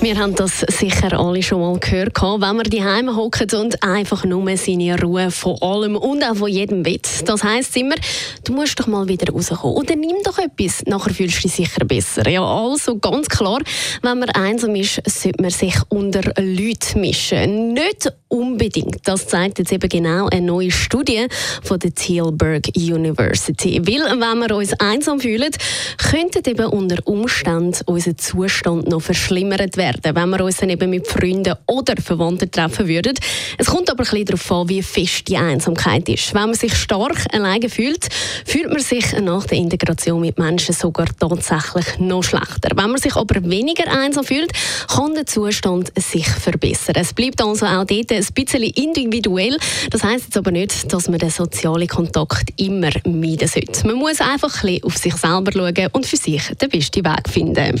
wir haben das sicher alle schon mal gehört, wenn man die Heime hockt und einfach nur seine Ruhe von allem und auch von jedem will. Das heisst immer, du musst doch mal wieder rauskommen oder nimm doch etwas, nachher fühlst du dich sicher besser. Ja, also ganz klar, wenn man einsam ist, sollte man sich unter Leute mischen. Nicht unbedingt. Das zeigt jetzt eben genau eine neue Studie von der Tilburg University. Weil, wenn wir uns einsam fühlen, könnte eben unter Umständen unser Zustand noch verschlimmert werden werden, wenn wir uns dann eben mit Freunden oder Verwandten treffen würden. Es kommt aber ein bisschen darauf an, wie fest die Einsamkeit ist. Wenn man sich stark alleine fühlt, fühlt man sich nach der Integration mit Menschen sogar tatsächlich noch schlechter. Wenn man sich aber weniger einsam fühlt, kann der Zustand sich verbessern. Es bleibt also auch dort ein bisschen individuell. Das heisst jetzt aber nicht, dass man den sozialen Kontakt immer meiden sollte. Man muss einfach ein bisschen auf sich selber schauen und für sich den besten Weg finden.